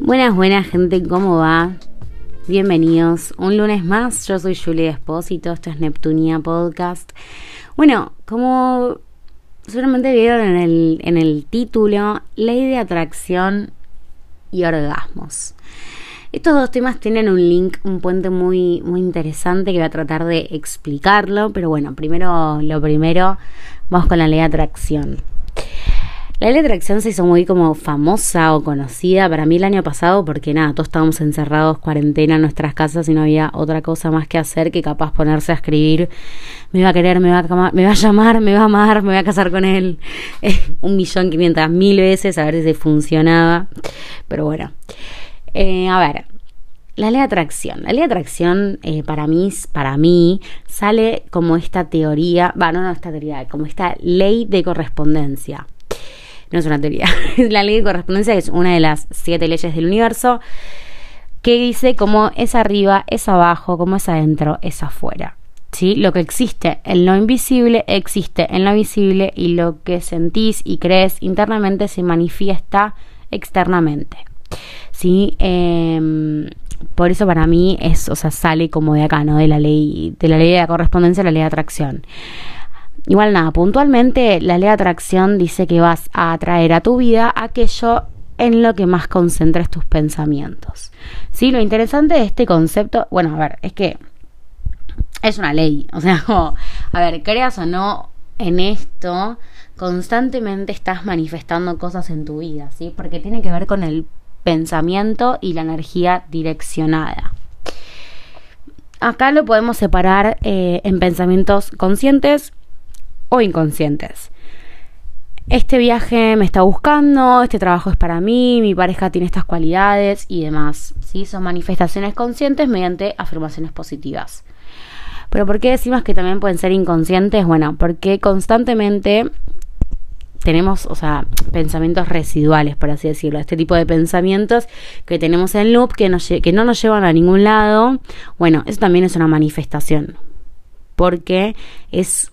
Buenas, buenas gente, ¿cómo va? Bienvenidos un lunes más, yo soy Julia Espósito, esto es Neptunia Podcast. Bueno, como seguramente vieron en el, en el título, ley de atracción y orgasmos. Estos dos temas tienen un link, un puente muy, muy interesante que voy a tratar de explicarlo, pero bueno, primero lo primero, vamos con la ley de atracción. La ley de atracción se hizo muy como famosa o conocida para mí el año pasado porque nada, todos estábamos encerrados, cuarentena en nuestras casas y no había otra cosa más que hacer que capaz ponerse a escribir, me va a querer, me va a, me va a llamar, me va a amar, me voy a casar con él, un millón quinientas mil veces a ver si funcionaba, pero bueno. Eh, a ver, la ley de atracción. La ley de atracción eh, para mí, para mí sale como esta teoría, va, no esta teoría, como esta ley de correspondencia no es una teoría, la ley de correspondencia, es una de las siete leyes del universo, que dice cómo es arriba, es abajo, cómo es adentro, es afuera. ¿Sí? Lo que existe en lo invisible existe en lo visible y lo que sentís y crees internamente se manifiesta externamente. ¿Sí? Em, por eso para mí es, o sea, sale como de acá, ¿no? De la ley, de la ley de la correspondencia a la ley de atracción. Igual nada, puntualmente la ley de atracción dice que vas a atraer a tu vida aquello en lo que más concentres tus pensamientos. Sí, lo interesante de este concepto, bueno, a ver, es que es una ley, o sea, a ver, creas o no en esto, constantemente estás manifestando cosas en tu vida, ¿sí? Porque tiene que ver con el pensamiento y la energía direccionada. Acá lo podemos separar eh, en pensamientos conscientes o inconscientes. Este viaje me está buscando, este trabajo es para mí, mi pareja tiene estas cualidades y demás. ¿sí? Son manifestaciones conscientes mediante afirmaciones positivas. Pero ¿por qué decimos que también pueden ser inconscientes? Bueno, porque constantemente tenemos, o sea, pensamientos residuales, por así decirlo, este tipo de pensamientos que tenemos en loop que, que no nos llevan a ningún lado. Bueno, eso también es una manifestación, porque es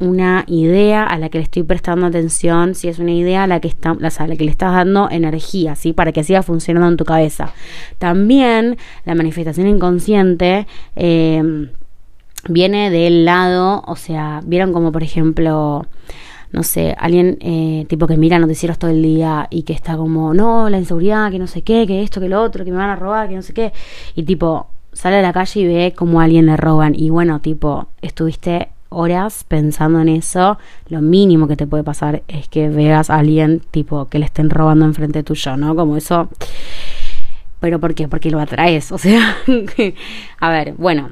una idea a la que le estoy prestando atención, si es una idea a la que, está, a la que le estás dando energía, ¿sí? Para que siga funcionando en tu cabeza. También la manifestación inconsciente eh, viene del lado, o sea, vieron como por ejemplo, no sé, alguien eh, tipo que mira noticieros todo el día y que está como, no, la inseguridad, que no sé qué, que esto, que lo otro, que me van a robar, que no sé qué, y tipo, sale a la calle y ve como a alguien le roban y bueno, tipo, estuviste horas pensando en eso, lo mínimo que te puede pasar es que veas a alguien tipo que le estén robando enfrente tuyo, ¿no? Como eso. ¿Pero por qué? Porque lo atraes. O sea, a ver, bueno,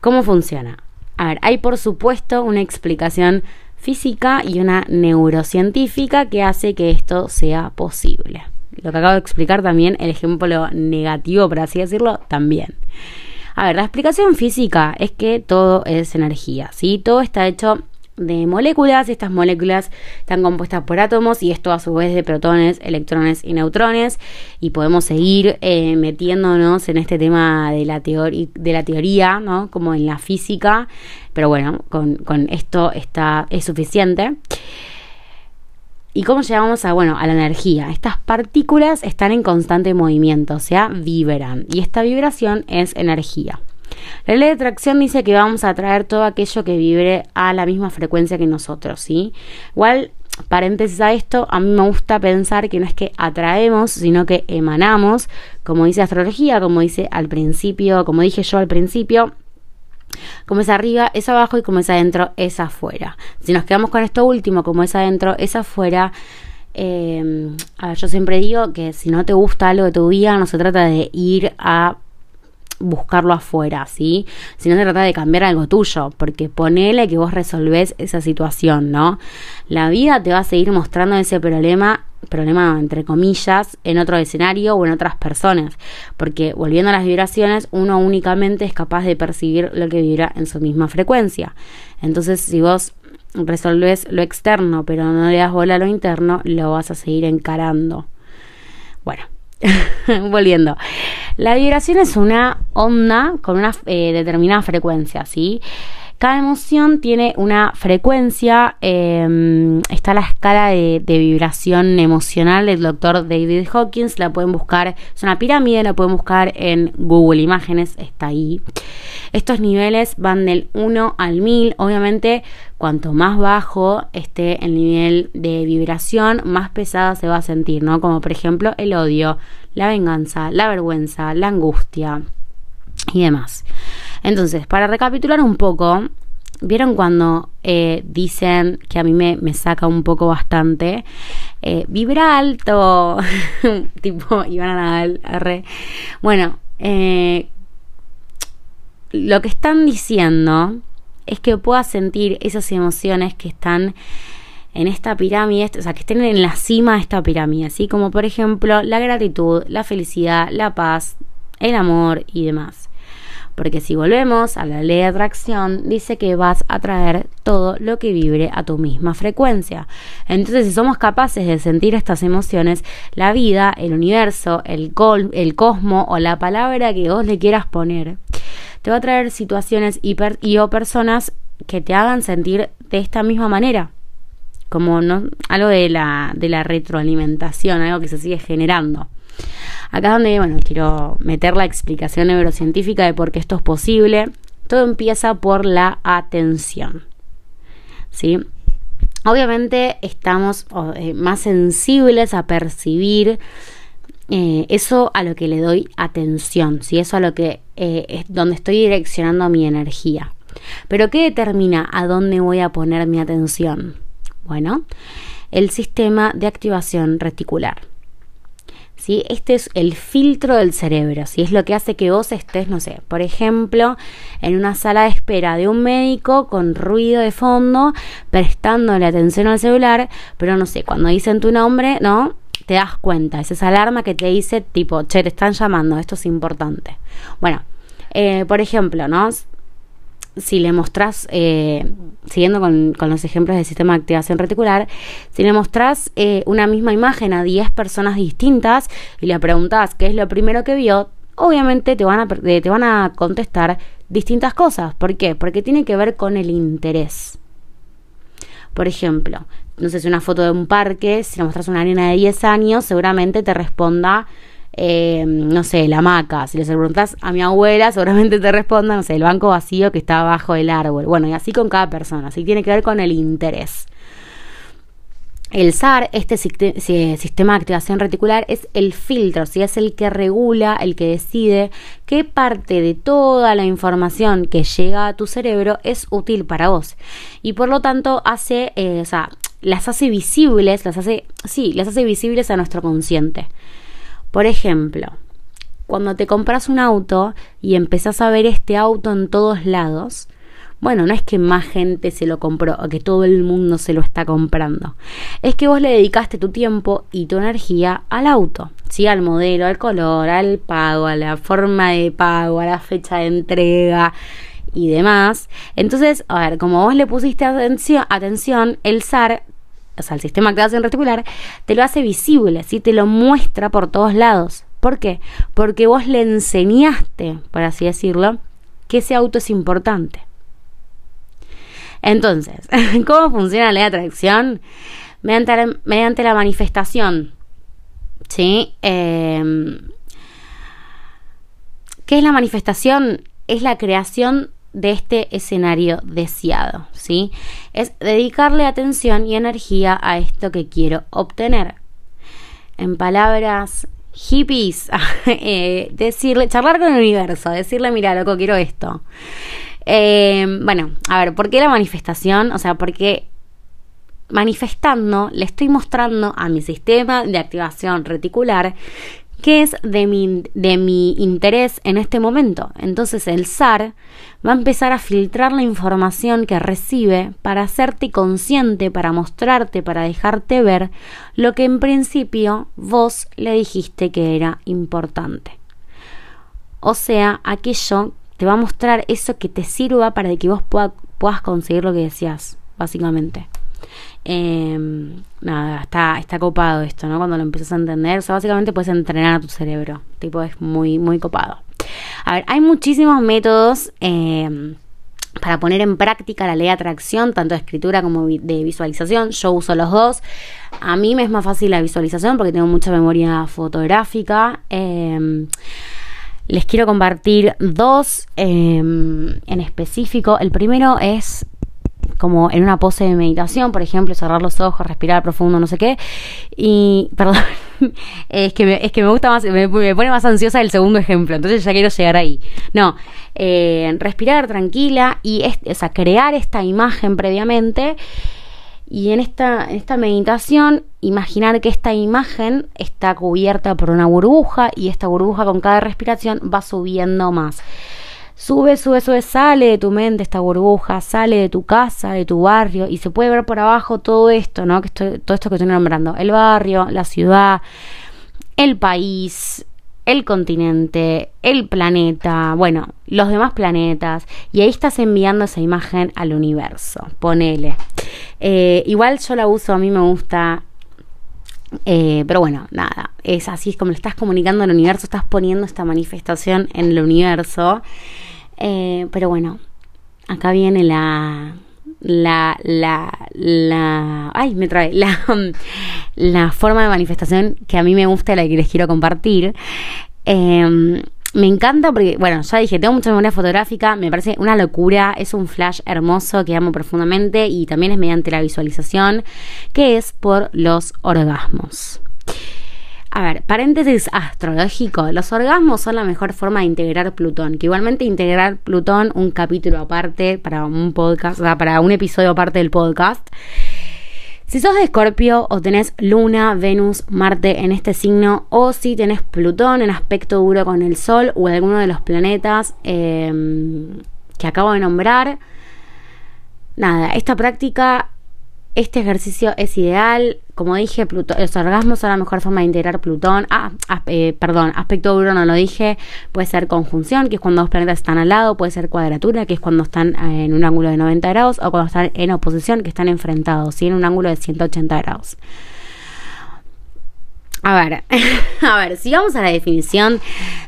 ¿cómo funciona? A ver, hay por supuesto una explicación física y una neurocientífica que hace que esto sea posible. Lo que acabo de explicar también, el ejemplo negativo, por así decirlo, también. A ver, la explicación física es que todo es energía, ¿sí? Todo está hecho de moléculas, estas moléculas están compuestas por átomos y esto a su vez de protones, electrones y neutrones y podemos seguir eh, metiéndonos en este tema de la, de la teoría, ¿no? Como en la física, pero bueno, con, con esto está, es suficiente. ¿Y cómo llegamos a, bueno, a la energía? Estas partículas están en constante movimiento, o sea, vibran. Y esta vibración es energía. La ley de atracción dice que vamos a atraer todo aquello que vibre a la misma frecuencia que nosotros, ¿sí? Igual, paréntesis a esto, a mí me gusta pensar que no es que atraemos, sino que emanamos, como dice astrología, como dice al principio, como dije yo al principio, como es arriba, es abajo y como es adentro, es afuera. Si nos quedamos con esto último, como es adentro, es afuera. Eh, yo siempre digo que si no te gusta algo de tu vida, no se trata de ir a buscarlo afuera, ¿sí? Sino se trata de cambiar algo tuyo, porque ponele que vos resolvés esa situación, ¿no? La vida te va a seguir mostrando ese problema problema entre comillas en otro escenario o en otras personas porque volviendo a las vibraciones uno únicamente es capaz de percibir lo que vibra en su misma frecuencia entonces si vos resolves lo externo pero no le das bola a lo interno lo vas a seguir encarando bueno volviendo la vibración es una onda con una eh, determinada frecuencia, ¿sí? Cada emoción tiene una frecuencia, em, está la escala de, vibración emocional del doctor David Hawkins, la pueden buscar, es una pirámide, la pueden buscar en Google Imágenes, está ahí. Estos niveles van del 1 al 1000, obviamente cuanto más bajo esté el nivel de vibración, más pesada se va a sentir, ¿no? Como por ejemplo el odio, la venganza, la vergüenza, la angustia y demás. Entonces, para recapitular un poco, ¿vieron cuando eh, dicen que a mí me, saca un poco bastante? Eh, vibra alto, tipo Ivana Nadal, R. Bueno, eh, lo que están diciendo es que puedas sentir esas emociones que están en esta pirámide, o sea, que estén en la cima de esta pirámide, así como por ejemplo la gratitud, la felicidad, la paz, el amor y demás. Porque si volvemos a la ley de atracción, dice que vas a traer todo lo que vibre a tu misma frecuencia. Entonces, si somos capaces de sentir estas emociones, la vida, el universo, el, el cosmo o la palabra que vos le quieras poner, te va a traer situaciones y, y o personas que te hagan sentir de esta misma manera como no algo de la, de la retroalimentación, algo que se sigue generando. Acá es donde, bueno, quiero meter la explicación neurocientífica de por qué esto es posible. Todo empieza por la atención. ¿Sí? Obviamente estamos eh, más sensibles a percibir eh, eso a lo que le doy atención, ¿sí? eso a lo que eh, es donde estoy direccionando mi energía. Pero ¿qué determina a dónde voy a poner mi atención? Bueno, el sistema de activación reticular. ¿Sí? Este es el filtro del cerebro, ¿sí? es lo que hace que vos estés, no sé, por ejemplo, en una sala de espera de un médico con ruido de fondo, prestándole atención al celular, pero no sé, cuando dicen tu nombre, ¿no? Te das cuenta, es esa alarma que te dice tipo, che, te están llamando, esto es importante. Bueno, eh, por ejemplo, ¿no? si le mostrás, eh, siguiendo con, los ejemplos del sistema de activación reticular, si le mostrás eh, una misma imagen a 10 personas distintas y le preguntás qué es lo primero que vio, obviamente te van a, eh, te van a contestar distintas cosas. ¿Por qué? Porque tiene que ver con el interés. Por ejemplo, no sé si una foto de un parque, si le mostras una niña de 10 años, seguramente te responda eh, no sé, la hamaca. Si les preguntas a mi abuela, seguramente te respondan, no sé, el banco vacío que está abajo del árbol. Bueno, y así con cada persona. Así tiene que ver con el interés. El SAR, este sistema de activación reticular, es el filtro, si es el que regula, el que decide qué parte de toda la información que llega a tu cerebro es útil para vos. Y por lo tanto hace, eh, o sea, las hace visibles, las hace, sí, las hace visibles a nuestro consciente. Por ejemplo, cuando te compras un auto y empezás a ver este auto en todos lados, bueno, no es que más gente se lo compró o que todo el mundo se lo está comprando. Es que vos le dedicaste tu tiempo y tu energía al auto, ¿sí? Al modelo, al color, al pago, a la forma de pago, a la fecha de entrega y demás. Entonces, a ver, como vos le pusiste atención, atención el SAR o sea, el sistema de activación reticular, te lo hace visible, ¿sí? te lo muestra por todos lados. ¿Por qué? Porque vos le enseñaste, por así decirlo, que ese auto es importante. Entonces, ¿cómo funciona la ley de atracción? Mediante la, mediante la manifestación. ¿Sí? Em, ¿Qué es la manifestación? Es la creación de este escenario deseado, ¿sí? Es dedicarle atención y energía a esto que quiero obtener. En palabras hippies, eh, decirle, charlar con el universo, decirle, mira, loco, quiero esto. Eh, bueno, a ver, ¿por qué la manifestación? O sea, porque manifestando le estoy mostrando a mi sistema de activación reticular qué es de mi, de mi interés en este momento. Entonces el SAR va a empezar a filtrar la información que recibe para hacerte consciente, para mostrarte, para dejarte ver lo que en principio vos le dijiste que era importante. O sea, aquello va a mostrar eso que te sirva para que vos puedas conseguir lo que decías, básicamente. Em, nada, está, está copado esto, ¿no? Cuando lo empiezas a entender. O sea, básicamente puedes entrenar a tu cerebro. Tipo, es muy, muy copado. A ver, hay muchísimos métodos em, para poner en práctica la ley de atracción, tanto de escritura como de visualización. Yo uso los dos. A mí me es más fácil la visualización porque tengo mucha memoria fotográfica. Em, les quiero compartir dos em, en específico. El primero es como en una pose de meditación, por ejemplo, cerrar los ojos, respirar profundo, no sé qué. Y, perdón, es que me, es que me gusta más, me, pone más ansiosa el segundo ejemplo, entonces ya quiero llegar ahí. No, eh, respirar tranquila y es, o crear esta imagen previamente. Y en esta, en esta meditación, imaginar que esta imagen está cubierta por una burbuja y esta burbuja con cada respiración va subiendo más. Sube, sube, sube, sale de tu mente esta burbuja, sale de tu casa, de tu barrio y se puede ver por abajo todo esto, ¿no? Que estoy, todo esto que estoy nombrando, el barrio, la ciudad, el país, el continente, el planeta, bueno, los demás planetas, y ahí estás enviando esa imagen al universo, ponele. Eh, igual yo la uso, a mí me gusta eh, pero bueno, nada, es así, es como le estás comunicando al universo, estás poniendo esta manifestación en el universo. Eh, pero bueno, acá viene la, la, la, la, ay, me trae, la, la forma de manifestación que a mí me gusta y la que les quiero compartir. Eh, me encanta porque, bueno, ya dije, tengo mucha memoria fotográfica, me parece una locura, es un flash hermoso que amo profundamente y también es mediante la visualización, que es por los orgasmos. A ver, paréntesis astrológico. Los orgasmos son la mejor forma de integrar Plutón. Que igualmente integrar Plutón, un capítulo aparte para un podcast, o sea, para un episodio aparte del podcast. Si sos de Escorpio o tenés Luna, Venus, Marte en este signo, o si tenés Plutón en aspecto duro con el Sol o alguno de los planetas em, que acabo de nombrar, nada, esta práctica este ejercicio es ideal. Como dije, los orgasmos son la mejor forma de integrar Plutón. Ah, eh, perdón, aspecto duro no lo dije. Puede ser conjunción, que es cuando dos planetas están al lado. Puede ser cuadratura, que es cuando están eh, en un ángulo de 90 grados. O cuando están en oposición, que están enfrentados, ¿sí? en un ángulo de 180 grados. A ver, a ver, si vamos a la definición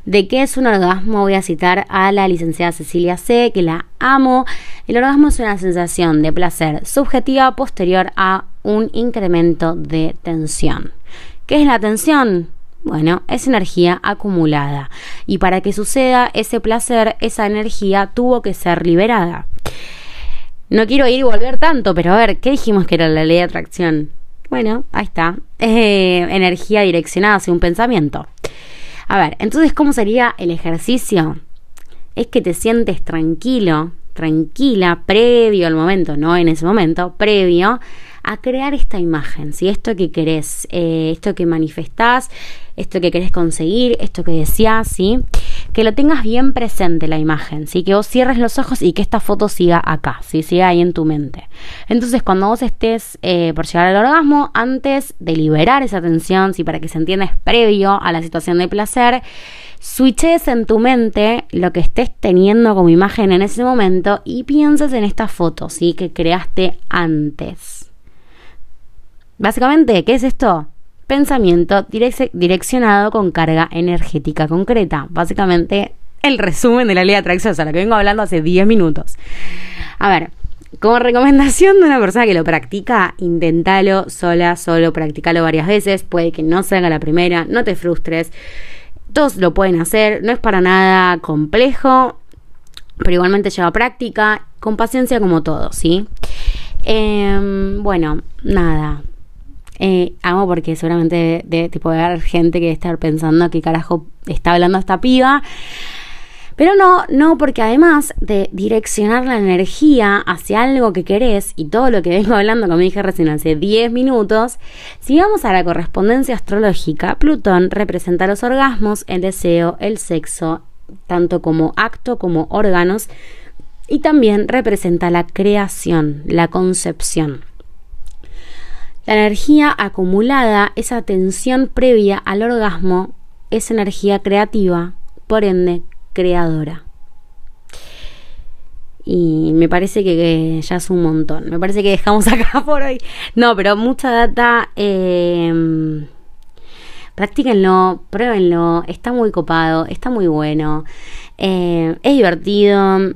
de qué es un orgasmo, voy a citar a la licenciada Cecilia C, que la amo. El orgasmo es una sensación de placer subjetiva posterior a un incremento de tensión. ¿Qué es la tensión? Bueno, es energía acumulada. Y para que suceda ese placer, esa energía tuvo que ser liberada. No quiero ir y volver tanto, pero a ver, ¿qué dijimos que era la ley de atracción? Bueno, ahí está. Eh, energía direccionada hacia un pensamiento. A ver, entonces, ¿cómo sería el ejercicio? Es que te sientes tranquilo, tranquila, previo al momento, no en ese momento, previo a crear esta imagen, si esto que querés, eh, esto que manifestás, esto que querés conseguir, esto que deseas, ¿sí? que lo tengas bien presente la imagen, ¿sí? que vos cierres los ojos y que esta foto siga acá, ¿sí? siga ahí en tu mente. Entonces, cuando vos estés eh, por llegar al orgasmo, antes de liberar esa tensión, ¿sí? para que se entienda, es previo a la situación de placer, switches en tu mente lo que estés teniendo como imagen en ese momento y pienses en esta foto, ¿sí? que creaste antes. Básicamente, ¿qué es esto? Pensamiento direccionado con carga energética concreta. Básicamente, el resumen de la ley de atracción, o sea, que vengo hablando hace 10 minutos. A ver, como recomendación de una persona que lo practica, inténtalo sola, solo, practicalo varias veces. Puede que no salga la primera, no te frustres. Todos lo pueden hacer, no es para nada complejo, pero igualmente lleva práctica, con paciencia como todo, ¿sí? Em, bueno, nada, eh, amo porque seguramente de, tipo de haber gente que estar pensando que carajo está hablando esta piba. Pero no, no, porque además de direccionar la energía hacia algo que querés y todo lo que vengo hablando, como dije recién hace 10 minutos, si vamos a la correspondencia astrológica, Plutón representa los orgasmos, el deseo, el sexo, tanto como acto como órganos, y también representa la creación, la concepción. La energía acumulada, esa tensión previa al orgasmo, es energía creativa, por ende, creadora. Y me parece que, ya es un montón. Me parece que dejamos acá por hoy. No, pero mucha data. Eh, practíquenlo, pruébenlo. Está muy copado, está muy bueno. Eh, es divertido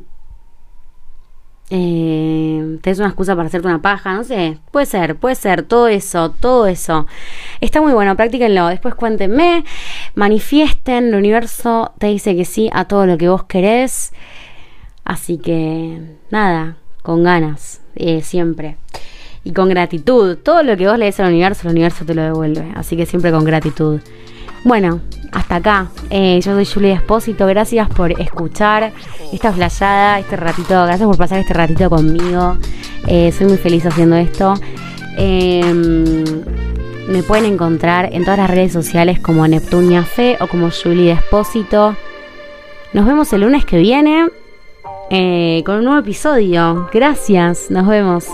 eh, tenés una excusa para hacerte una paja, no sé, puede ser, puede ser, todo eso, todo eso. Está muy bueno, practíquenlo, después cuéntenme, manifiesten, el universo te dice que sí a todo lo que vos querés, así que nada, con ganas, eh, siempre. Y con gratitud, todo lo que vos le des al universo, el universo te lo devuelve, así que siempre con gratitud. Bueno, hasta acá. Eh, yo soy Julia Espósito. Gracias por escuchar esta flayada, este ratito. Gracias por pasar este ratito conmigo. Eh, soy muy feliz haciendo esto. Em, me pueden encontrar en todas las redes sociales como Neptunia Fe o como Julie Espósito. Nos vemos el lunes que viene eh, con un nuevo episodio. Gracias. Nos vemos.